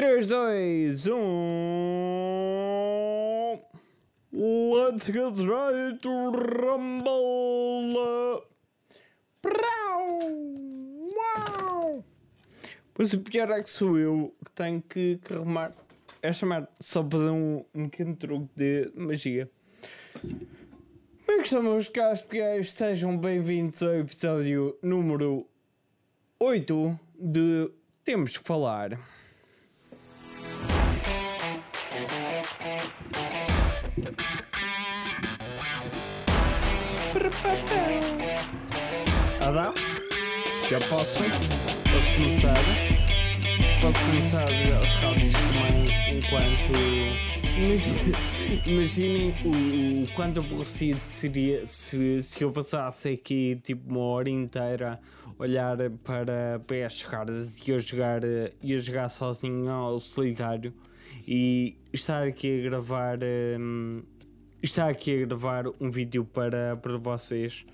3, 2, 1. Let's get ready to rumble. Uau! Pois o pior é que sou eu que tenho que, que remar. É chamar só fazer um, um pequeno truque de magia. Como é que estão, meus caros pequenos? Sejam bem-vindos ao episódio número 8 de Temos que Falar. Dá? Já posso? Posso começar? Posso começar aos caldos também enquanto. Imaginem, o, o quanto aborrecido seria se, se eu passasse aqui tipo uma hora inteira a olhar para, para cartas e a jogar, e a jogar sozinho ao solitário e estar aqui a gravar. Hum, estar aqui a gravar um vídeo para, para vocês.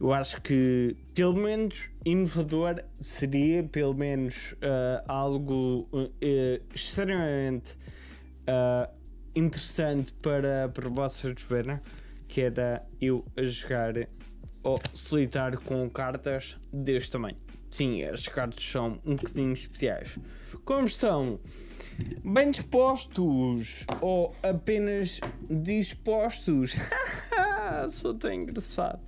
Eu acho que, pelo menos, inovador seria, pelo menos, uh, algo uh, extremamente uh, interessante para, para vocês verem, que era eu a jogar ou solitário com cartas deste tamanho. Sim, as cartas são um bocadinho especiais. Como estão? Bem dispostos ou apenas dispostos? Sou tão engraçado.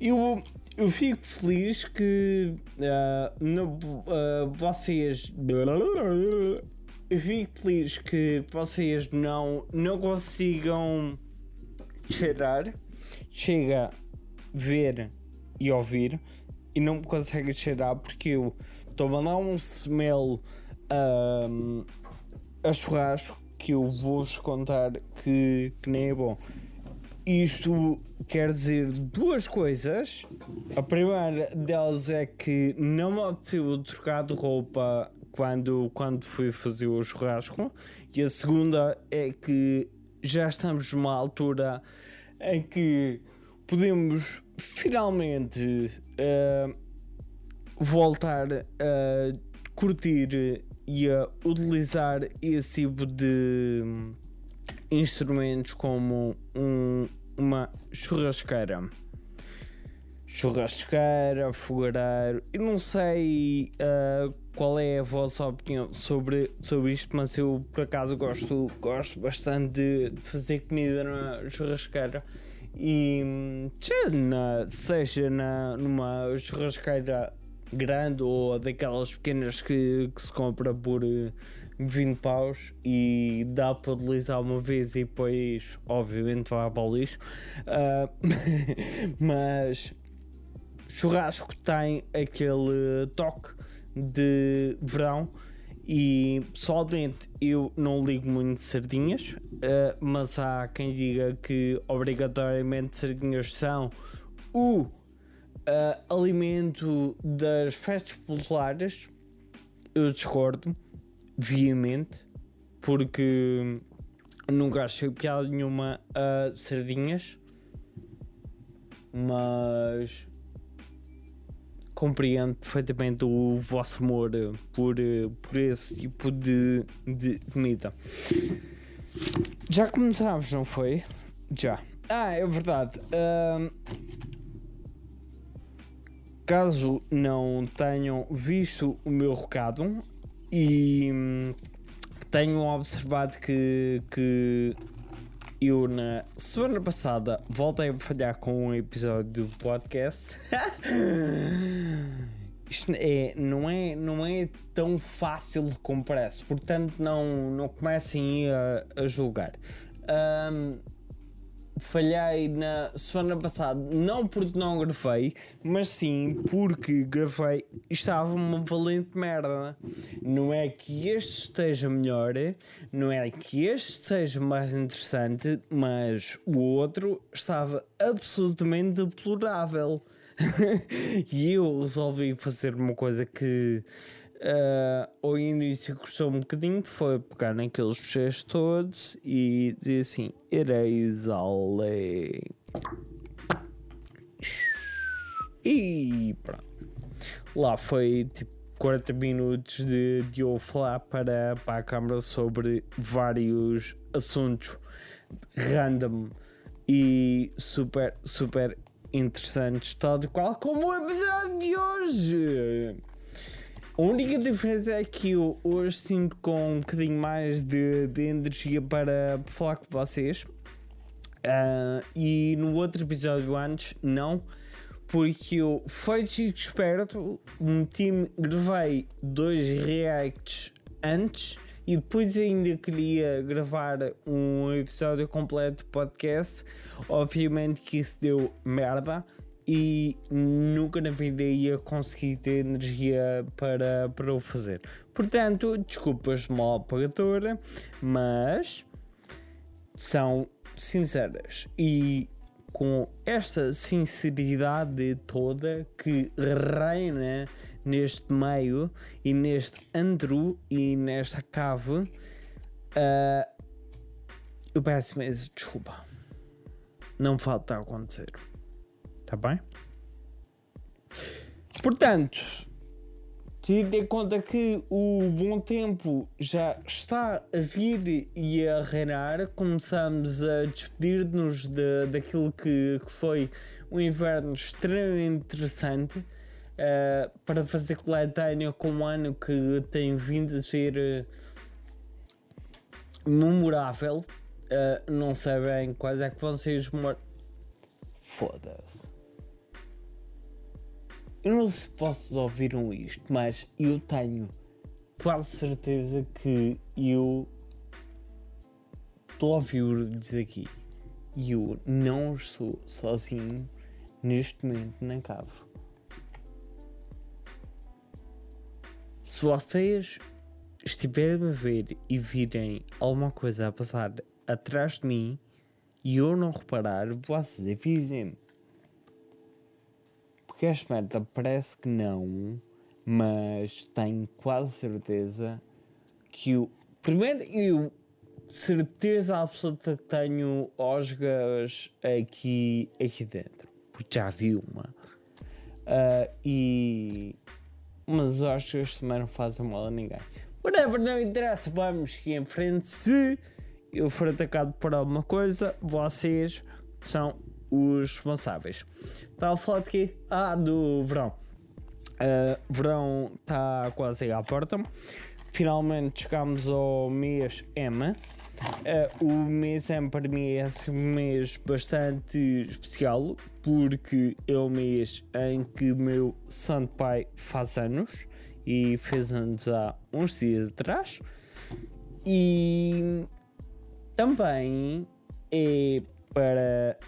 Eu, eu fico feliz que uh, no, uh, vocês. Eu fico feliz que vocês não, não consigam cheirar, chega ver e ouvir e não conseguem cheirar porque eu estou a mandar um smell um, a churrasco que eu vou-vos contar que, que nem é bom. Isto quer dizer duas coisas. A primeira delas é que não me apeteceu trocar de roupa quando, quando fui fazer o churrasco. E a segunda é que já estamos numa altura em que podemos finalmente uh, voltar a curtir e a utilizar esse tipo de instrumentos como um, uma churrasqueira. Churrasqueira, fogareiro, e não sei uh, qual é a vossa opinião sobre, sobre isto, mas eu por acaso gosto, gosto bastante de, de fazer comida na churrasqueira e na, seja na, numa churrasqueira grande ou daquelas pequenas que, que se compra por 20 eh, paus e dá para utilizar uma vez e depois, obviamente, vai para o lixo. Uh, mas churrasco tem aquele toque de verão. E pessoalmente eu não ligo muito de sardinhas, uh, mas há quem diga que obrigatoriamente sardinhas são o uh, alimento das festas populares, eu discordo veemente, porque nunca achei piada nenhuma a sardinhas, mas compreendo perfeitamente o vosso amor por, por esse tipo de, de comida. Já começámos, não foi? Já. Ah, é verdade. Caso não tenham visto o meu recado e hum, tenham observado que, que eu na semana passada voltei a falhar com um episódio do podcast. Isto é, não, é, não é tão fácil como parece, portanto não, não comecem a, a julgar. Um, falhei na semana passada, não porque não gravei, mas sim porque gravei estava uma valente merda. Não é que este esteja melhor, não é que este seja mais interessante, mas o outro estava absolutamente deplorável. e eu resolvi fazer uma coisa que uh, ao início custou um bocadinho, foi pegar naqueles fecheiros todos e dizer assim: Ereis ale. E pronto. Lá foi tipo 40 minutos de, de eu falar para, para a câmara sobre vários assuntos random e super, super interessantes, tal e qual como o episódio de hoje. A única diferença é que eu hoje sinto com um bocadinho mais de, de energia para falar com vocês. Uh, e no outro episódio antes, não porque eu fui esperto, meti gravei dois reacts antes e depois ainda queria gravar um episódio completo de podcast. Obviamente que isso deu merda e nunca na vida ia conseguir ter energia para, para o fazer. Portanto, desculpas mal pagadora, mas são sinceras e com esta sinceridade toda que reina neste meio e neste antro e nesta cave, uh, eu peço mesmo desculpa. Não falta a acontecer. Tá bem? Portanto, tendo em conta que o bom tempo já está a vir e a reinar, começamos a despedir-nos de, daquilo que, que, foi um inverno extremamente interessante uh, para fazer coletânea com um ano que tem vindo a ser uh, memorável. Uh, não sei bem quais é que os Foda-se. Eu não sei se vocês ouviram isto, mas eu tenho quase certeza que eu estou a ouvir-lhes aqui. E eu não estou sozinho neste momento na cave. Se vocês estiverem a ver e virem alguma coisa a passar atrás de mim e eu não reparar, vocês avisem-me. Porque esta merda parece que não, mas tenho quase certeza que o. Primeiro, eu certeza absoluta que tenho osgas aqui, aqui dentro, porque já vi uma. Uh, e. Mas osgas também não fazem mal a ninguém. Whatever, não interessa, vamos seguir em frente. Se eu for atacado por alguma coisa, vocês são os responsáveis. Estava a falar de quê? Ah, do verão. Uh, verão está quase à porta. Finalmente chegamos ao mês M. Uh, o mês M para mim é um mês bastante especial porque é o mês em que meu santo pai faz anos e fez anos há uns dias atrás. E também é para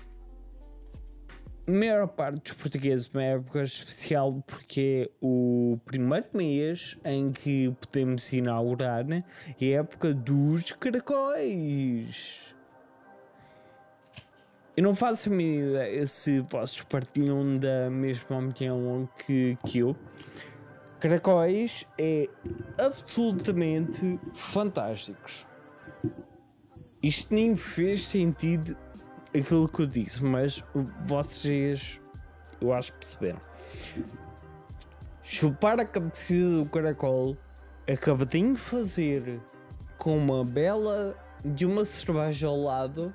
maior parte dos portugueses uma época especial porque é o primeiro mês em que podemos inaugurar né? é a época dos caracóis. Eu não faço a minha ideia se vocês partilham da mesma opinião que, que eu. Caracóis é absolutamente fantásticos. Isto nem fez sentido aquilo que eu disse, mas vocês eu acho que perceberam. Chupar a cabecida do caracol, acabadinho de fazer com uma bela de uma cerveja ao lado,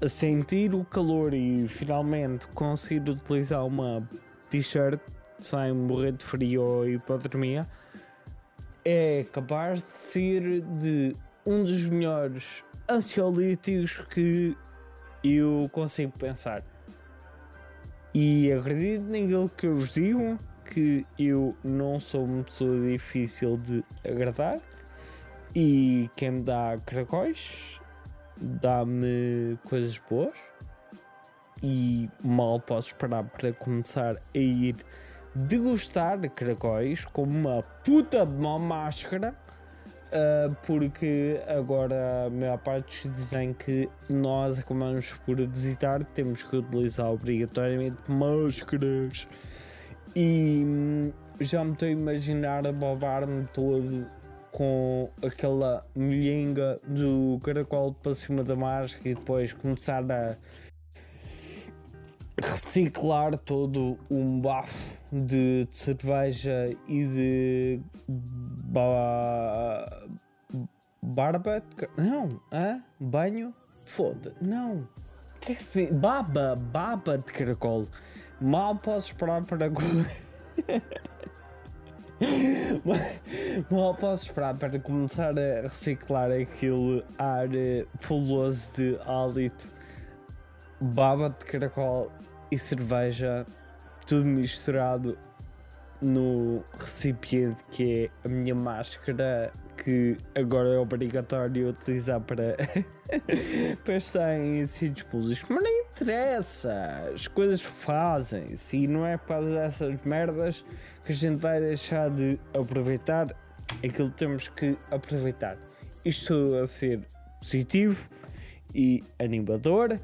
a sentir o calor e finalmente conseguir utilizar uma t-shirt sem morrer de frio ou hipotermia, é capaz de ser de um dos melhores ansiolíticos que eu consigo pensar. E acredito naquilo que eu vos digo, que eu não sou uma pessoa difícil de agradar. E quem me dá caracóis dá-me coisas boas. E mal posso esperar para começar a ir degustar caracóis com uma puta de uma máscara Uh, porque agora a maior parte dizem que nós acabamos por visitar, temos que utilizar obrigatoriamente máscaras. E hum, já me estou a imaginar a babar-me todo com aquela molhinga do caracol para cima da máscara e depois começar a reciclar todo um bafo de cerveja e de ba, barba. Não, hã? banho? Foda, não. Que é que se Baba, baba de caracol. Mal posso esperar para Mal posso esperar para começar a reciclar aquele ar poloso de hálito, baba de caracol e cerveja, tudo misturado no recipiente que é a minha máscara que agora é obrigatório utilizar para, para estar em sítios públicos. Mas não interessa, as coisas fazem-se e não é para essas merdas que a gente vai deixar de aproveitar aquilo que temos que aproveitar. Isto a ser positivo e animador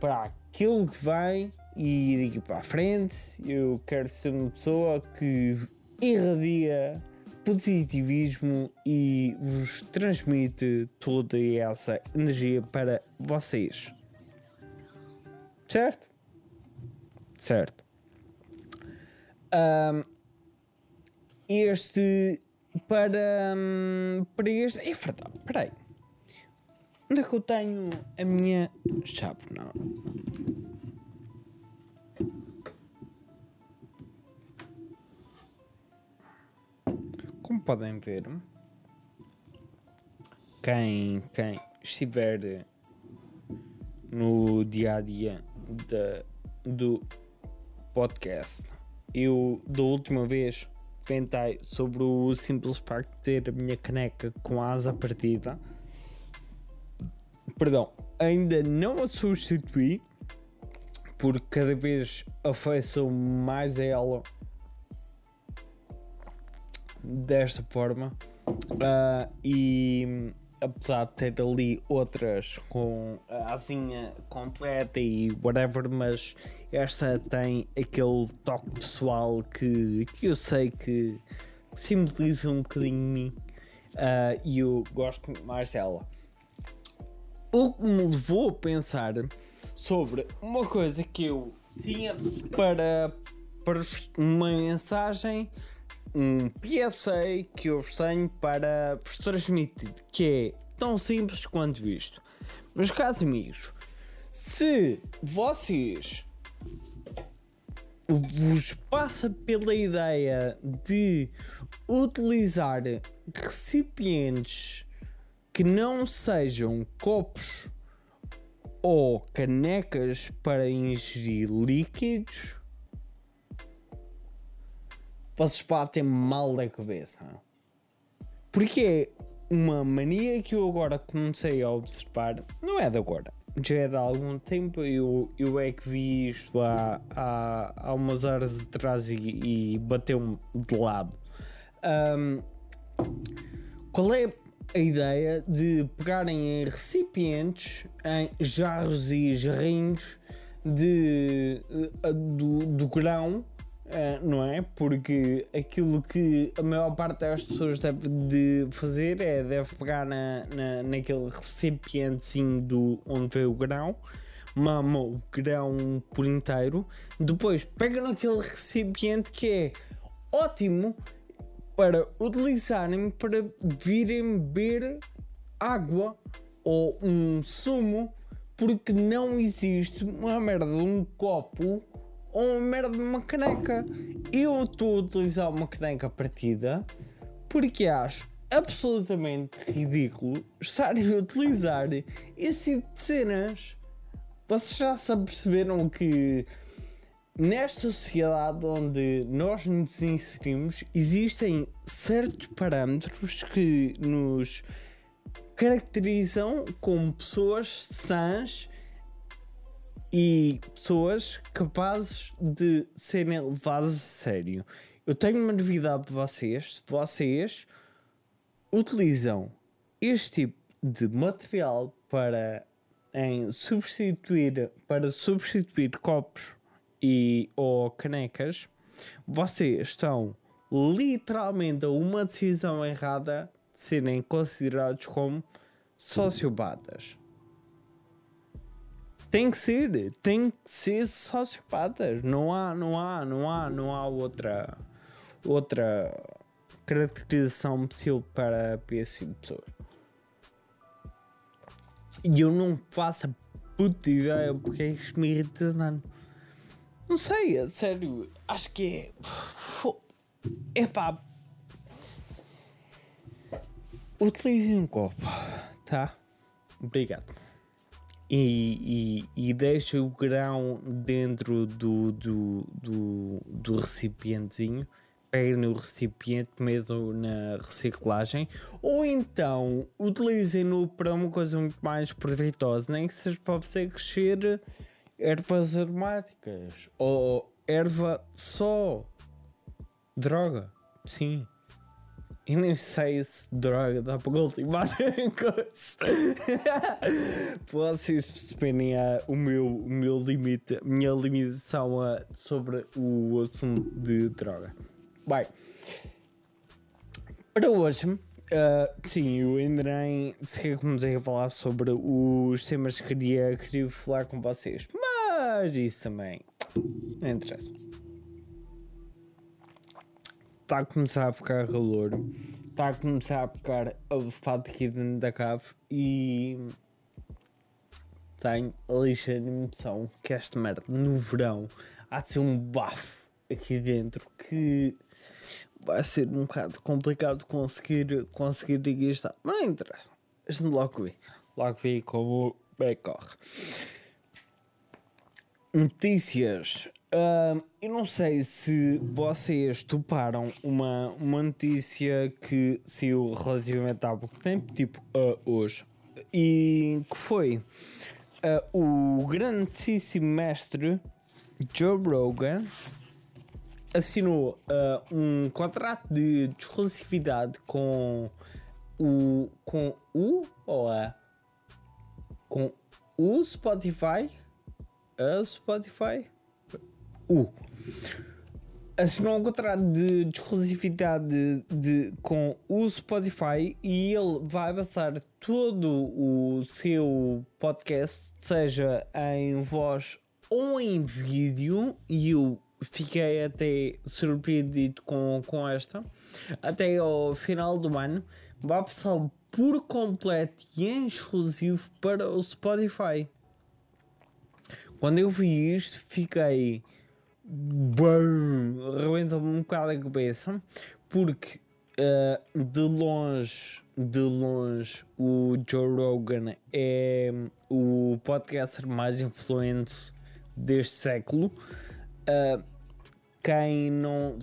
para aquilo que vem e daqui para a frente. Eu quero ser uma pessoa que irradia positivismo e vos transmite toda essa energia para vocês. Certo? Certo. Um, este para, um, para este. É verdade, peraí. Onde é que eu tenho a minha chave? Não. Como podem ver, quem, quem estiver no dia a dia do podcast, eu da última vez comentei sobre o simples facto de ter a minha caneca com a asa partida. Perdão, ainda não a substituí porque cada vez afeiço mais a ela desta forma uh, e apesar de ter ali outras com a asinha completa e whatever, mas esta tem aquele toque pessoal que, que eu sei que simboliza um bocadinho mim uh, e eu gosto mais dela. O que me levou a pensar sobre uma coisa que eu tinha para, para uma mensagem um PSA que eu vos tenho para vos transmitir, que é tão simples quanto isto. Meus caros amigos, se vocês vos passa pela ideia de utilizar recipientes que não sejam copos ou canecas para ingerir líquidos, vocês batem mal da cabeça. Porque é uma mania que eu agora comecei a observar, não é de agora, já é de algum tempo. Eu, eu é que vi isto há, há, há umas horas atrás e, e bateu-me de lado. Um, qual é a ideia de pegarem em recipientes, em jarros e jarrinhos de, eh, do, do grão Uh, não é? Porque aquilo que a maior parte das pessoas deve de fazer é deve pegar na, na, naquele recipientezinho do, onde vê o grão, mama o grão por inteiro, depois pega naquele recipiente que é ótimo para utilizarem para virem beber água ou um sumo, porque não existe uma merda de um copo ou uma merda de uma caneca. Eu estou a utilizar uma caneca partida porque acho absolutamente ridículo estarem a utilizar esse tipo de cenas. Vocês já se perceberam que nesta sociedade onde nós nos inserimos existem certos parâmetros que nos caracterizam como pessoas sãs e pessoas capazes de serem levadas a sério. Eu tenho uma novidade para vocês. Se vocês utilizam este tipo de material para em substituir para substituir copos e ou canecas, vocês estão literalmente a uma decisão errada de serem considerados como sociopatas. Tem que ser, tem que ser sociopatas. Não há, não há, não há, não há outra outra caracterização possível para, esse pessoas. E eu não faço a puta ideia porque é que me irrita tanto. Não sei, a sério, acho que é. É pá. Utilize um copo, tá? Obrigado e, e, e deixa o grão dentro do, do, do, do recipientezinho, pega no recipiente, medo na reciclagem, ou então utilizem-no para uma coisa muito mais proveitosa, nem que seja para você crescer ervas aromáticas. Ou erva só. Droga, sim. E nem sei se droga dá para ultimar coisa. Vocês perceberem a, o, meu, o meu limite, a minha limitação a, sobre o assunto de droga. Bem, para hoje, uh, sim, eu ainda nem sequer comecei a falar sobre os temas que queria, queria falar com vocês, mas isso também não interessa está a começar a ficar calor, está a começar a ficar abafado aqui dentro da cave e tenho a ligeira impressão que esta merda no verão há de ser um bafo aqui dentro que vai ser um bocado complicado conseguir, conseguir estar. Mas não interessa, a gente logo vê, logo vê como é corre. Notícias Uh, eu não sei se vocês toparam uma, uma notícia que saiu relativamente há pouco tempo, tipo uh, hoje, e que foi uh, o grandíssimo mestre Joe Rogan assinou um contrato de exclusividade com o com o ou a com o Spotify? A Spotify U assinou um contrato de, de exclusividade de, de, com o Spotify e ele vai passar todo o seu podcast, seja em voz ou em vídeo, e eu fiquei até surpreendido com, com esta, até ao final do ano, vai passar por completo e em exclusivo para o Spotify. Quando eu vi isto, fiquei rebenta-me um bocado a cabeça, porque uh, de longe, de longe, o Joe Rogan é o podcaster mais influente deste século. Uh, quem não.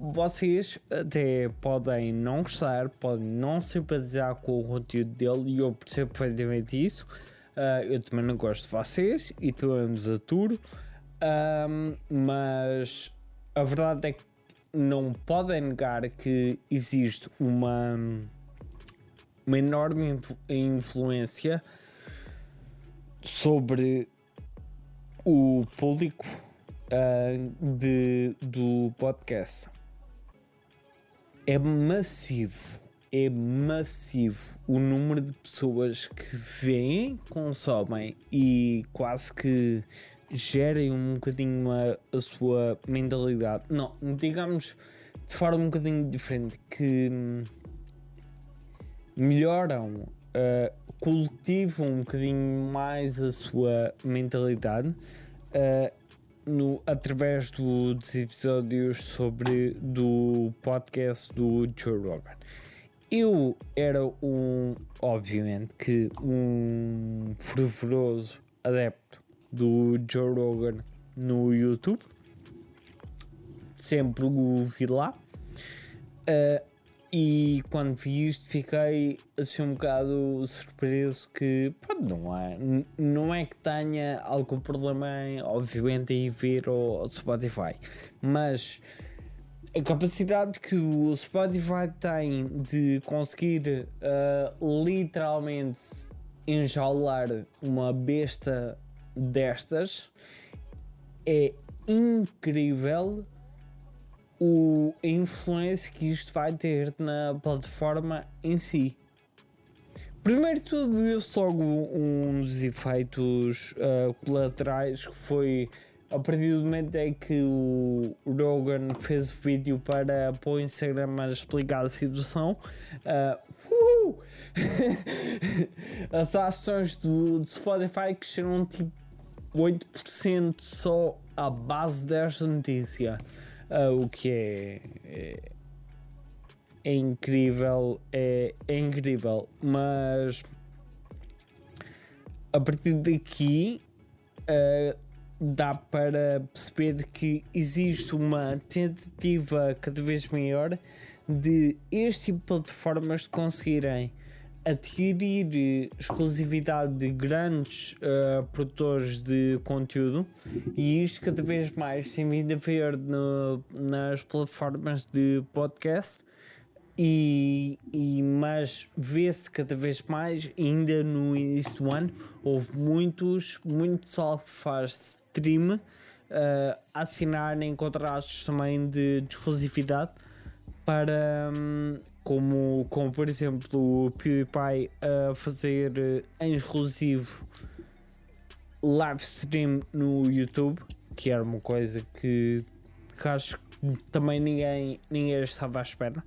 Vocês até podem não gostar, podem não simpatizar com o conteúdo dele, e eu percebo perfeitamente isso. Uh, eu também não gosto de vocês e também vos aturo. Um, mas a verdade é que não podem negar que existe uma, uma enorme influência sobre o público uh, de, do podcast. É massivo, é massivo o número de pessoas que veem, consomem e quase que gerem um bocadinho a, a sua mentalidade. Não, digamos de forma um bocadinho diferente, que melhoram, uh, cultivam um bocadinho mais a sua mentalidade uh, no, através do, dos episódios sobre do podcast do Joe Rogan. Eu era um, obviamente, que um fervoroso adepto do Joe Rogan no YouTube. Sempre o vi lá. Uh, e quando vi isto fiquei assim um bocado surpreso que pronto, não, é, não é que tenha algum problema em, obviamente em ver o, Spotify, mas a capacidade que o Spotify tem de conseguir uh, literalmente enjaular uma besta destas é incrível o, a influência que isto vai ter na plataforma em si. Primeiro de tudo, viu-se logo um dos efeitos uh, colaterais que foi a partir do momento em que o Rogan fez o vídeo para, para o Instagram a explicar a situação. Uh, uh! As ações do, do Spotify cresceram tipo 8% só à base desta notícia. Uh, o que é, é é incrível, é, é incrível, mas a partir daqui uh, dá para perceber que existe uma tentativa cada vez maior de este tipo de plataformas conseguirem adquirir exclusividade de grandes uh, produtores de conteúdo. E isto cada vez mais tem vindo a ver no, nas plataformas de podcast. E, e, mas vê-se cada vez mais, ainda no início do ano, houve muitos, muito pessoal que faz stream uh, assinarem contratos também de, de exclusividade para um, como, como por exemplo o PewDiePie a fazer uh, em exclusivo live stream no YouTube, que era uma coisa que, que acho que também ninguém, ninguém estava à espera.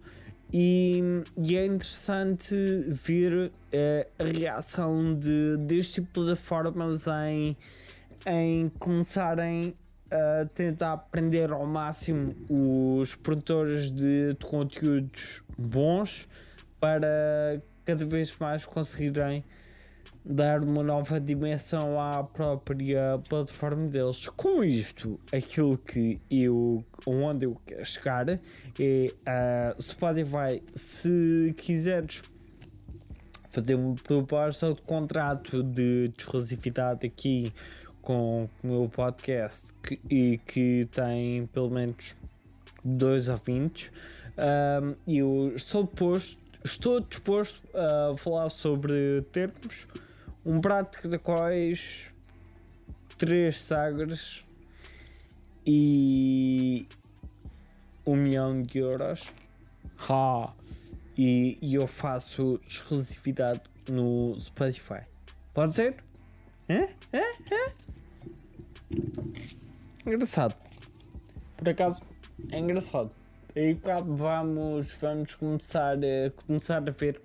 E, e é interessante ver uh, a reação de, deste tipo de plataformas em, em começarem a tentar aprender ao máximo os produtores de, de conteúdos bons para cada vez mais conseguirem dar uma nova dimensão à própria plataforma deles. Com isto, aquilo que eu onde eu quero chegar é uh, Spotify, se quiseres fazer uma proposta de contrato de exclusividade aqui com o meu podcast que, e que tem pelo menos dois ouvintes, uh, eu estou disposto, estou disposto a falar sobre termos um prato de caracóis, três sagres e um milhão de euros. Ha! E, e eu faço exclusividade no Spotify. Pode ser? É? É? É? Engraçado. Por acaso, é engraçado. E vamos, vamos começar, a, começar a ver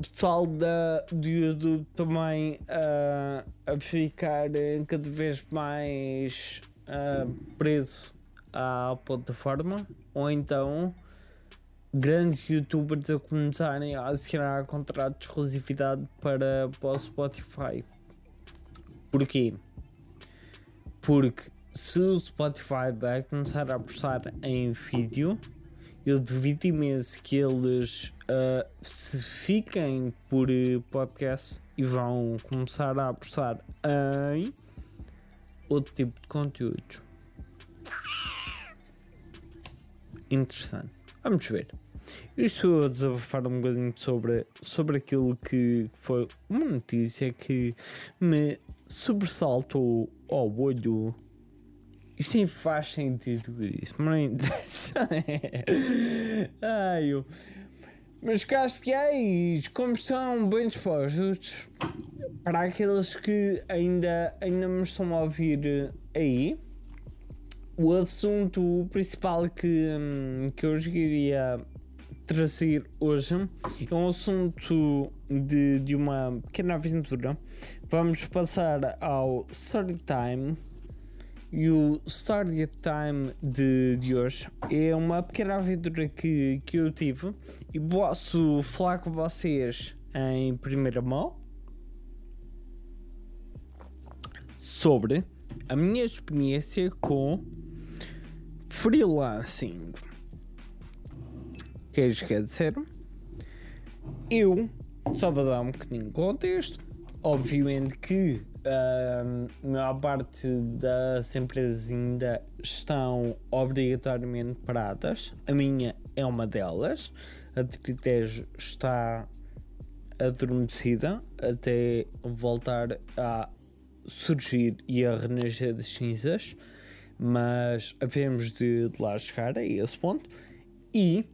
pessoal da, do YouTube também uh, a ficar cada vez mais uh, preso à plataforma ou então grandes youtubers a começarem a assinar contrato de exclusividade para, para o Spotify. Porquê? Porque se o Spotify vai começar a apostar em vídeo, eu duvido imenso que eles uh, se fiquem por uh, podcast e vão começar a apostar em outro tipo de conteúdos. Interessante. Vamos ver. Eu estou a desabafar um bocadinho sobre, sobre aquilo que foi uma notícia que me sobressaltou ao olho isto nem faz sentido isso, mas não interessa. Ai, eu. Meus caros fiéis, como estão bem dispostos? Para aqueles que ainda, ainda me estão a ouvir aí, o assunto principal que, hum, que eu queria trazer hoje é um assunto de, de uma pequena aventura. Vamos passar ao story time e o Story Time de, de hoje é uma pequena aventura que, que eu tive e posso falar com vocês em primeira mão sobre a minha experiência com freelancing. O que é dizer? Eu, só para dar um bocadinho de contexto, obviamente que a maior parte das empresas ainda estão obrigatoriamente paradas. A minha é uma delas. A Tritejo está adormecida até voltar a surgir e a renascer das cinzas, mas havemos de, de lá chegar a esse ponto. E,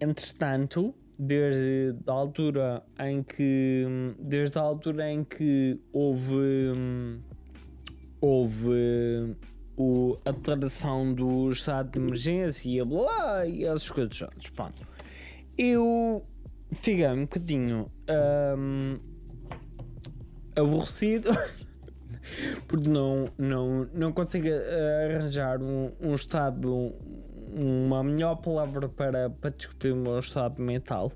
entretanto, desde a altura em que desde a altura em que houve houve o, a declaração do estado de emergência e blá e essas coisas todas. Pronto. Eu fiquei um bocadinho um, aborrecido porque não, não, não consigo arranjar um, um estado, uma melhor palavra para, para descrever o meu estado mental,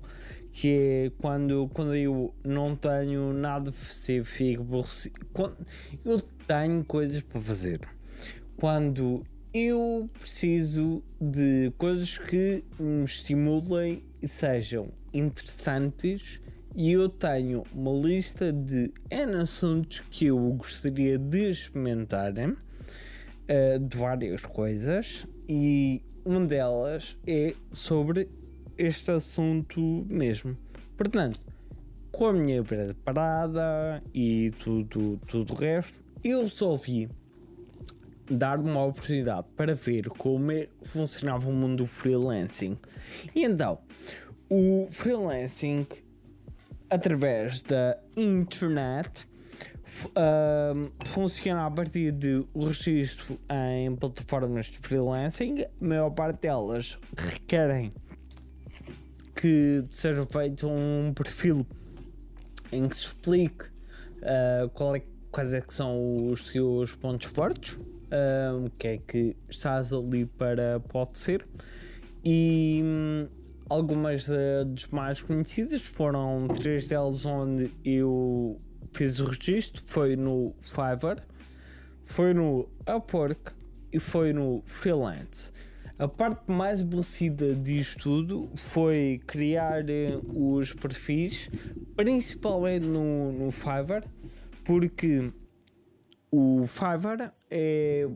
que é quando, quando eu não tenho nada a fazer, fico. Quando eu tenho coisas para fazer. Quando eu preciso de coisas que me estimulem e sejam interessantes e eu tenho uma lista de N assuntos que eu gostaria de experimentar uh, de várias coisas e uma delas é sobre este assunto mesmo. Portanto, com a minha preparada e tudo, tudo o resto, eu resolvi dar uma oportunidade para ver como é, funcionava o mundo do freelancing. E então, o freelancing através da internet uh, funciona a partir de o registro em plataformas de freelancing. A maior parte delas requerem que seja feito um perfil em que se explique uh, é, quais é que são os seus pontos fortes, uh, o que é que estás ali para pode ser e hum, Algumas das mais conhecidas foram três delas onde eu fiz o registro. Foi no Fiverr, foi no Upwork e foi no Freelance. A parte mais aborrecida disto tudo foi criar eh, os perfis, principalmente no, no Fiverr, porque o Fiverr é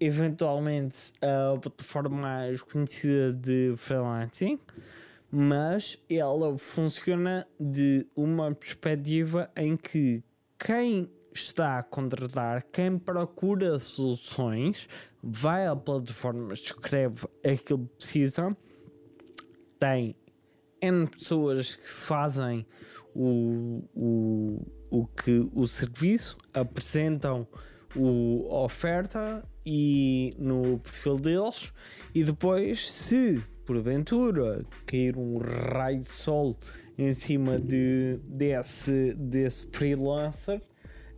eventualmente a plataforma mais conhecida de freelancing, mas ela funciona de uma perspectiva em que quem está a contratar, quem procura soluções, vai à plataforma, escreve aquilo que precisa, tem N pessoas que fazem o, o o que o serviço apresentam o, a oferta e no perfil deles. E depois se porventura cair um raio de sol em cima de, desse, desse freelancer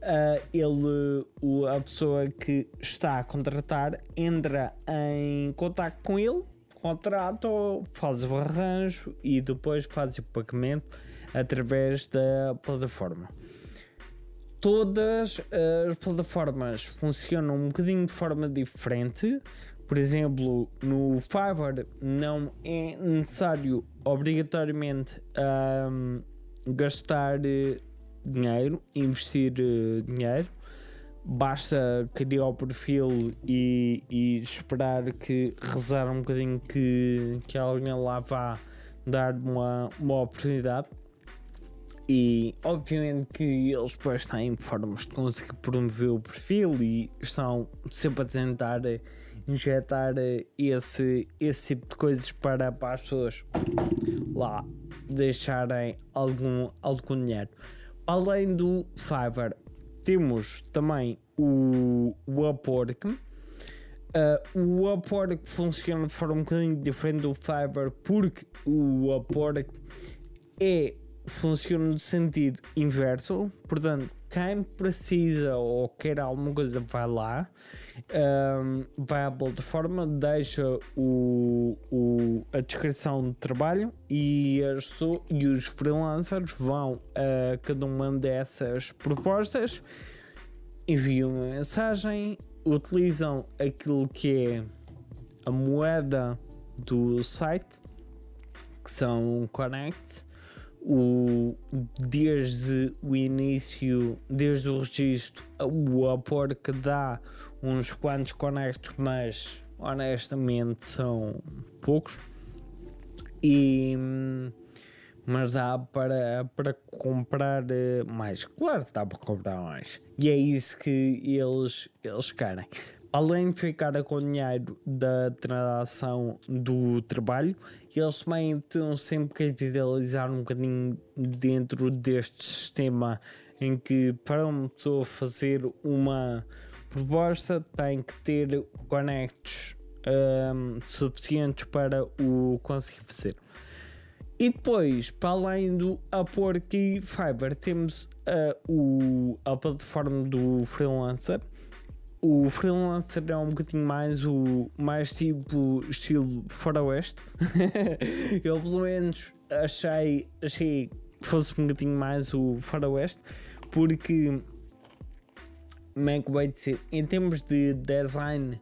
uh, ele, o, a pessoa que está a contratar entra em contato com ele contrata, faz o arranjo e depois faz o pagamento através da plataforma todas as plataformas funcionam um bocadinho de forma diferente. Por exemplo, no Fiverr não é necessário obrigatoriamente um, gastar eh, dinheiro, investir uh, dinheiro. Basta criar o perfil e, e, esperar que rezar um bocadinho que, que alguém lá vá dar uma, uma oportunidade. E obviamente que eles depois têm formas de conseguir promover o perfil e estão sempre a tentar injetar esse, esse tipo de coisas para, para as pessoas lá deixarem algum, algum dinheiro. Além do Fiverr, temos também o, o Upwork. Uh, o Upwork funciona de forma um bocadinho diferente do Fiverr porque o Upwork é funciona no sentido inverso, portanto, quem precisa ou quer alguma coisa vai lá, um, vai à plataforma, deixa o, o, a descrição do trabalho e, as, e os freelancers vão a cada uma dessas propostas, enviam uma mensagem, utilizam aquilo que é a moeda do site, que são Connect o, desde o início, desde o registro, o apoio que dá uns quantos conectos, mas honestamente são poucos. E, mas dá para, para comprar mais. Claro, dá para comprar mais. E é isso que eles, eles querem. Além de ficar com dinheiro da transação do trabalho, eles também estão sempre a capitalizar um bocadinho dentro deste sistema em que para uma pessoa fazer uma proposta tem que ter conectos um, suficientes para o conseguir fazer. E depois, para além do Upwork e Fiverr, temos uh, o, a plataforma do freelancer. O freelancer é um bocadinho mais o mais tipo estilo faroeste. Eu pelo menos achei, achei que fosse um bocadinho mais o faroeste, porque como é dizer, em termos de design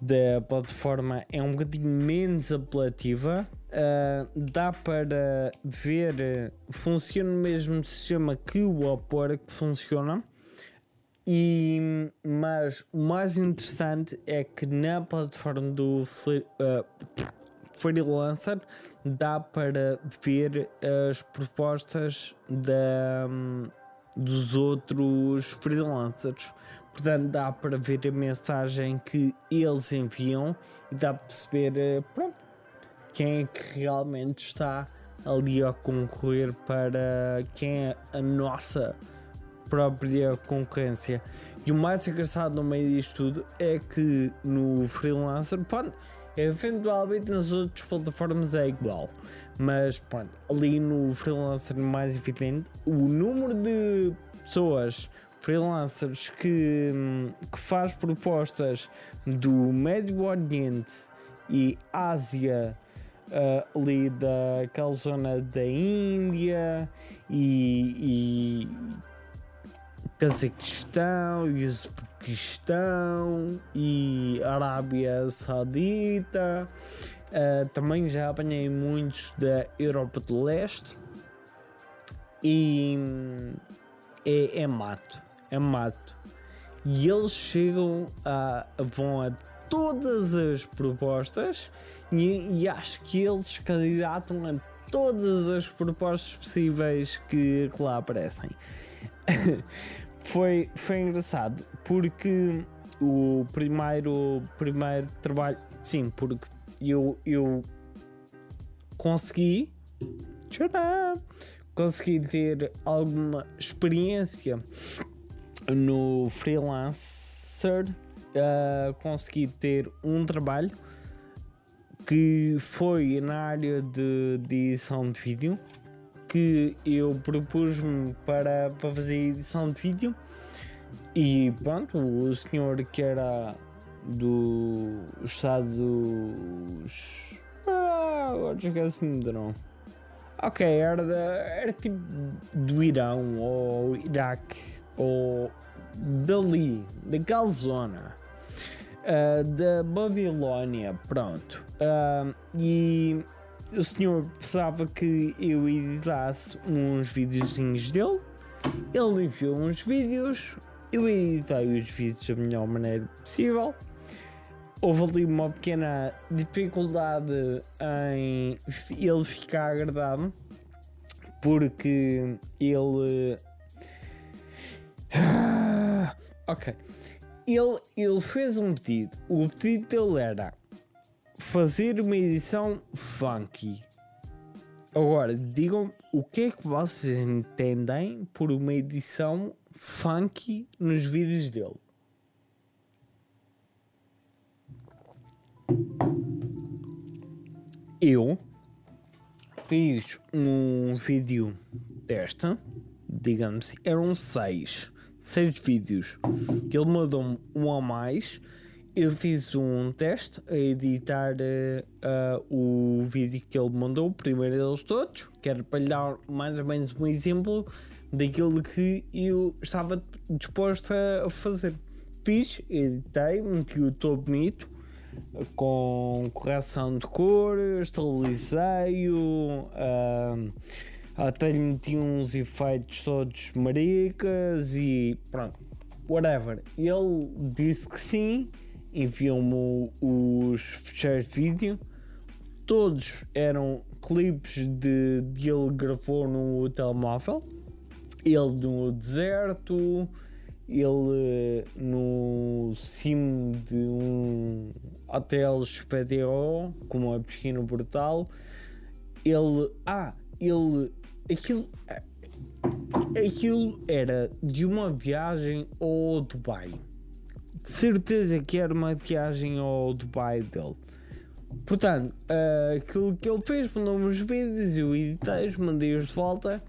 da plataforma é um bocadinho menos apelativa. Uh, dá para ver, funciona o mesmo sistema que o Upwork funciona. E, mas o mais interessante é que na plataforma do uh, Freelancer dá para ver as propostas da, um, dos outros freelancers. Portanto, dá para ver a mensagem que eles enviam e dá para perceber eh, pronto, quem é que realmente está ali a concorrer para quem é a nossa própria concorrência. E o mais engraçado no meio disto tudo é que no freelancer, pronto, eventualmente nas outras plataformas é igual, mas pronto, ali no freelancer mais evidente, o número de pessoas freelancers que, que faz propostas do Médio Oriente e Ásia uh, ali daquela zona da Índia e, e Cazaquistão e Uzbequistão e Arábia Saudita. Uh, também já apanhei muitos da Europa do Leste e é, é mato é mato. E eles chegam a. vão a todas as propostas e, e acho que eles candidatam a todas as propostas possíveis que, que lá aparecem. foi, foi engraçado porque o primeiro, primeiro trabalho, sim, porque eu, eu consegui consegui ter alguma experiência no freelancer uh, consegui ter um trabalho que foi na área de, de edição de vídeo que eu propus-me para, para fazer edição de vídeo e pronto, o senhor que era dos Estados ah, agora esquece-me do nome ok, era, de, era tipo do Irão ou Iraque ou dali, daquela zona uh, da Babilónia, pronto. Uh, e o senhor precisava que eu editasse uns videozinhos dele. Ele enviou uns vídeos, eu editei os vídeos da melhor maneira possível. Houve ali uma pequena dificuldade em ele ficar agradado, porque ele ok. Ele, ele fez um pedido. O pedido dele era fazer uma edição funky. Agora, digam o que é que vocês entendem por uma edição funky nos vídeos dele. Eu fiz um vídeo desta, digamos, eram seis seis vídeos que ele mandou-me um a mais. Eu fiz um teste a editar uh, uh, o vídeo que ele mandou, o primeiro deles todos, que era para lhe dar mais ou menos um exemplo daquilo que eu estava disposto a fazer. Fiz, editei, meti-o todo bonito, com correção de cor, esterilizei-o. Uh, até lhe meti uns efeitos todos maricas e pronto, whatever. Ele disse que sim, enviou-me os fecheiros de vídeo, todos eram clipes de, de ele gravou no telemóvel, ele no deserto ele no cimo de um hotel XPTO com uma piscina brutal. Ele. Ah, ele. Aquilo. Aquilo era de uma viagem ao Dubai. Certeza que era uma viagem ao Dubai dele. Portanto, uh, aquilo que ele fez, mandou-me os vídeos, eu editei, mandei-os de volta.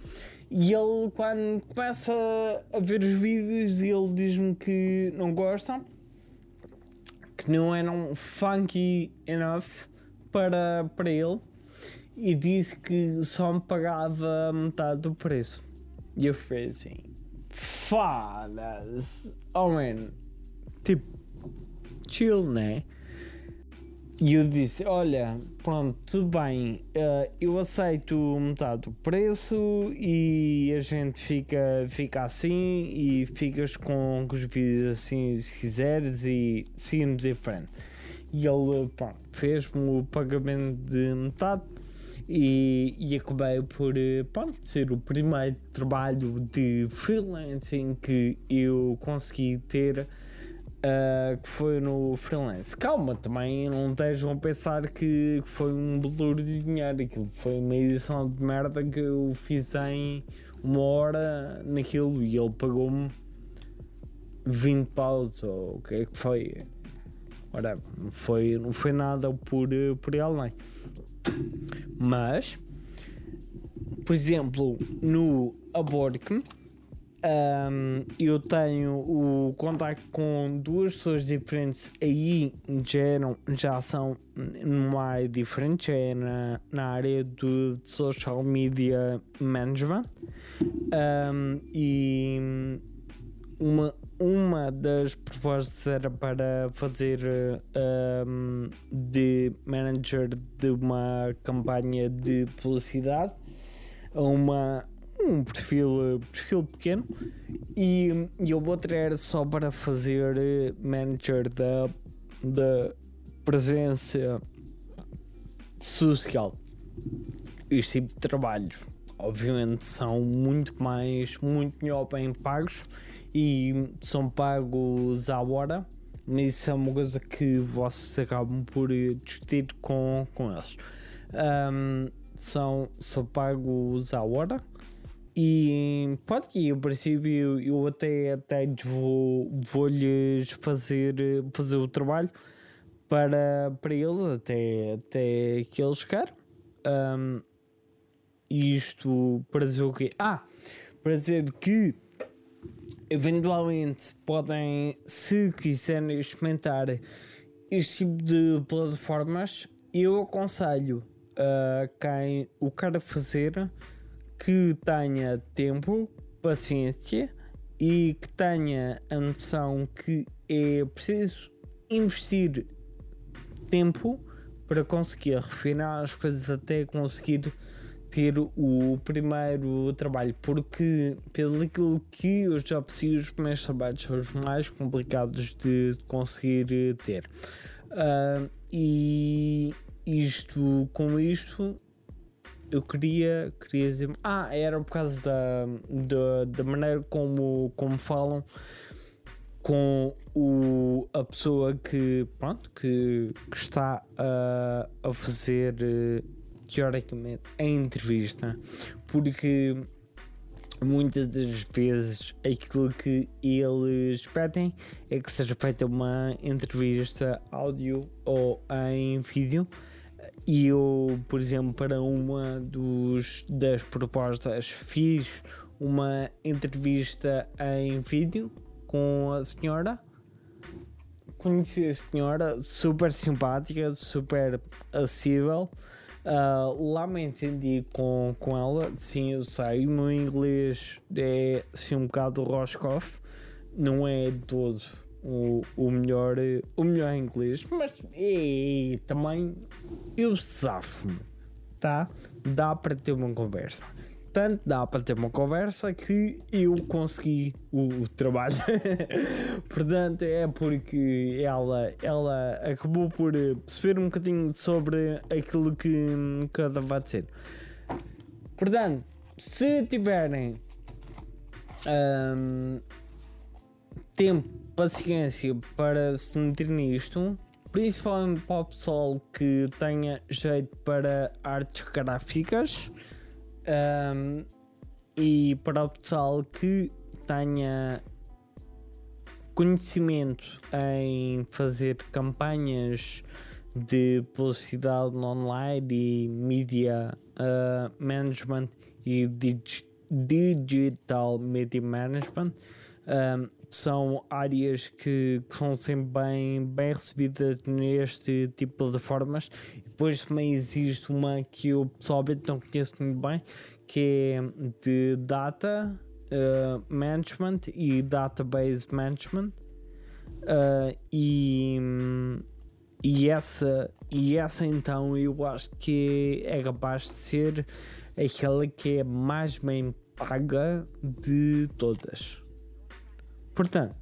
E ele, quando começa a ver os vídeos, ele diz-me que não gosta, que não eram funky enough para, para ele, e disse que só me pagava metade do preço. E eu fiz assim: foda-se, oh man, tipo, chill, né? E eu disse: Olha, pronto, tudo bem, uh, eu aceito metade do preço e a gente fica, fica assim e ficas com, com os vídeos assim se quiseres e seguimos em frente. E ele fez-me o pagamento de metade e, e acabei por eh, pronto, ser o primeiro trabalho de freelancing que eu consegui ter Uh, que foi no freelance. Calma, também não estejam a pensar que foi um valor de dinheiro. Aquilo foi uma edição de merda que eu fiz em uma hora naquilo e ele pagou-me 20 paus ou o que é que foi. Ora, não foi, não foi nada por, por além. Mas, por exemplo, no Abork um, eu tenho o contacto com duas pessoas diferentes aí já, já são numa área diferente, é na, na área do social media management. Um, e uma, uma das propostas era para fazer um, de manager de uma campanha de publicidade uma um perfil, perfil pequeno e, e o outro era só para fazer eh, manager da, da presença social. Este tipo de trabalhos, obviamente, são muito mais, muito melhor bem pagos e são pagos à hora, mas isso é uma coisa que vocês acabam por eh, discutir com, com eles. Um, são, são pagos à hora e pode que eu princípio eu até, até vou, vou lhes fazer, fazer o trabalho para, para eles até, até que eles querem. Um, isto para dizer o quê? Ah, para dizer que eventualmente podem, se quiserem experimentar este tipo de plataformas, eu aconselho a quem o quer fazer que tenha tempo, paciência e que tenha a noção que é preciso investir tempo para conseguir refinar as coisas até conseguir ter o primeiro trabalho, porque pelo aquilo que eu já percebi, os primeiros trabalhos são os mais complicados de conseguir ter. Uh, e isto com isto eu queria, queria dizer. Ah, era por causa da, da, da maneira como, como falam com o, a pessoa que, pronto, que, que está a, a fazer teoricamente a entrevista, porque muitas das vezes aquilo que eles pedem é que seja feita uma entrevista áudio ou em vídeo e eu, por exemplo, para uma dos, das propostas, fiz uma entrevista em vídeo com a senhora. Conheci a senhora, super simpática, super acessível. Uh, lá me entendi com, com ela. Sim, eu sei, o meu inglês é assim um bocado Roscoff, não é todo o, o melhor o melhor inglês, mas e, também eu safo-me, tá? Dá para ter uma conversa. Tanto dá para ter uma conversa que eu consegui o, o trabalho. Portanto, é porque ela, ela acabou por perceber um bocadinho sobre aquilo que, que ela vai dizer. Portanto, se tiverem um, tempo, paciência para se meter nisto, principalmente para o pessoal que tenha jeito para artes gráficas um, e para o pessoal que tenha conhecimento em fazer campanhas de publicidade online e media uh, management e dig digital media management um, são áreas que, são sempre bem, bem recebidas neste tipo de formas. Depois também existe uma que eu pessoalmente não conheço muito bem, que é de data uh, management e database management. Uh, e, e, essa, e essa então eu acho que é capaz de ser aquela que é mais bem paga de todas. Portanto,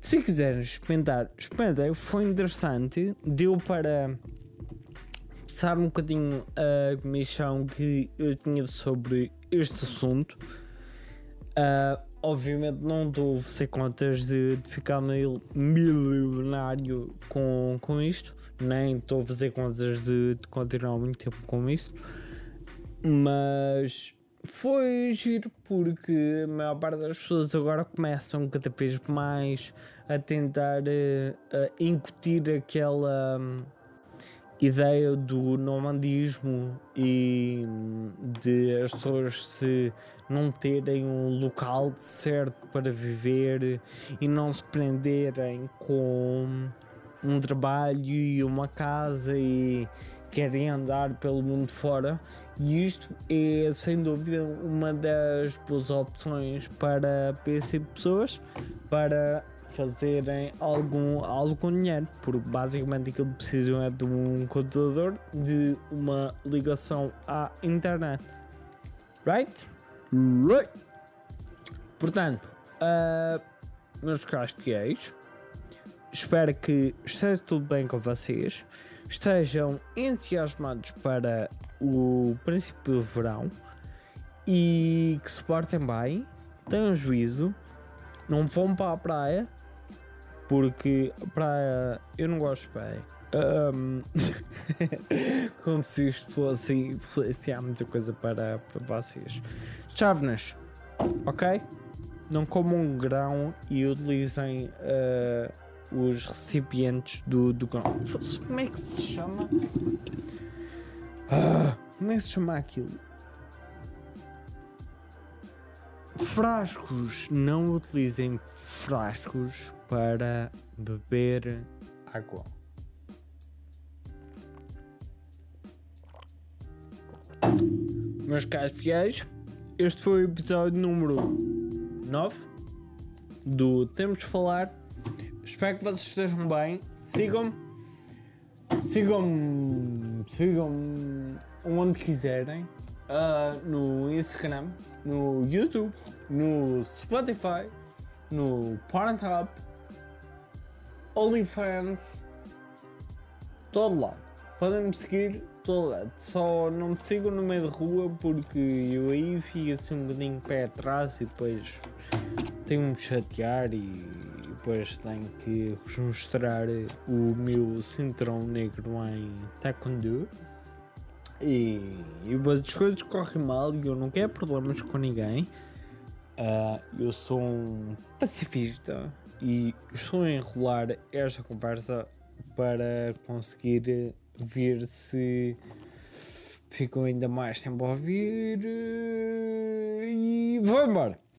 se quiserem experimentar, experimentem. Foi interessante. Deu para sabe um bocadinho a comissão que eu tinha sobre este assunto. Uh, obviamente não estou a fazer contas de, de ficar milionário com, com isto, nem estou a fazer contas de, de continuar muito tempo com isto, mas foi giro porque a maior parte das pessoas agora começam cada vez mais a tentar uh, incutir aquela um, ideia do nomandismo e hum, de as pessoas se não terem um local certo para viver e não se prenderem com um trabalho e uma casa e querem andar pelo mundo fora e isto é sem dúvida uma das boas opções para esse pessoas para fazerem algum, algum dinheiro, porque basicamente aquilo que precisam é de um computador, de uma ligação à internet. Right? Right! Portanto, uh, meus caros fiéis, espero que esteja tudo bem com vocês estejam entusiasmados para o princípio do verão e que se portem bem, tenham juízo, não vão para a praia, porque a praia eu não gosto de praia. Um, como se isto fosse influenciar muita coisa para, para vocês. Chávenas, ok? Não comam um grão e utilizem. Uh, os recipientes do, do Como é que se chama? Ah, como é que se chama aquilo? Frascos. Não utilizem frascos para beber água. Meus caros fiéis, este foi o episódio número 9 do Temos de Falar Espero que vocês estejam bem. Sigam-me. Sigam-me. Sigam-me onde quiserem. Uh, no Instagram, no YouTube, no Spotify, no Pornhub, OnlyFans, todo lado. Podem me seguir todo lado. Só não me sigam no meio da rua porque eu aí fico assim um bocadinho pé atrás e depois tenho me chatear e depois tenho que vos mostrar o meu cinturão negro em Taekwondo. E, e as coisas correm mal e eu não quero problemas com ninguém. Uh, eu sou um pacifista e estou a enrolar esta conversa para conseguir ver se ficam ainda mais tempo a ouvir e vou embora.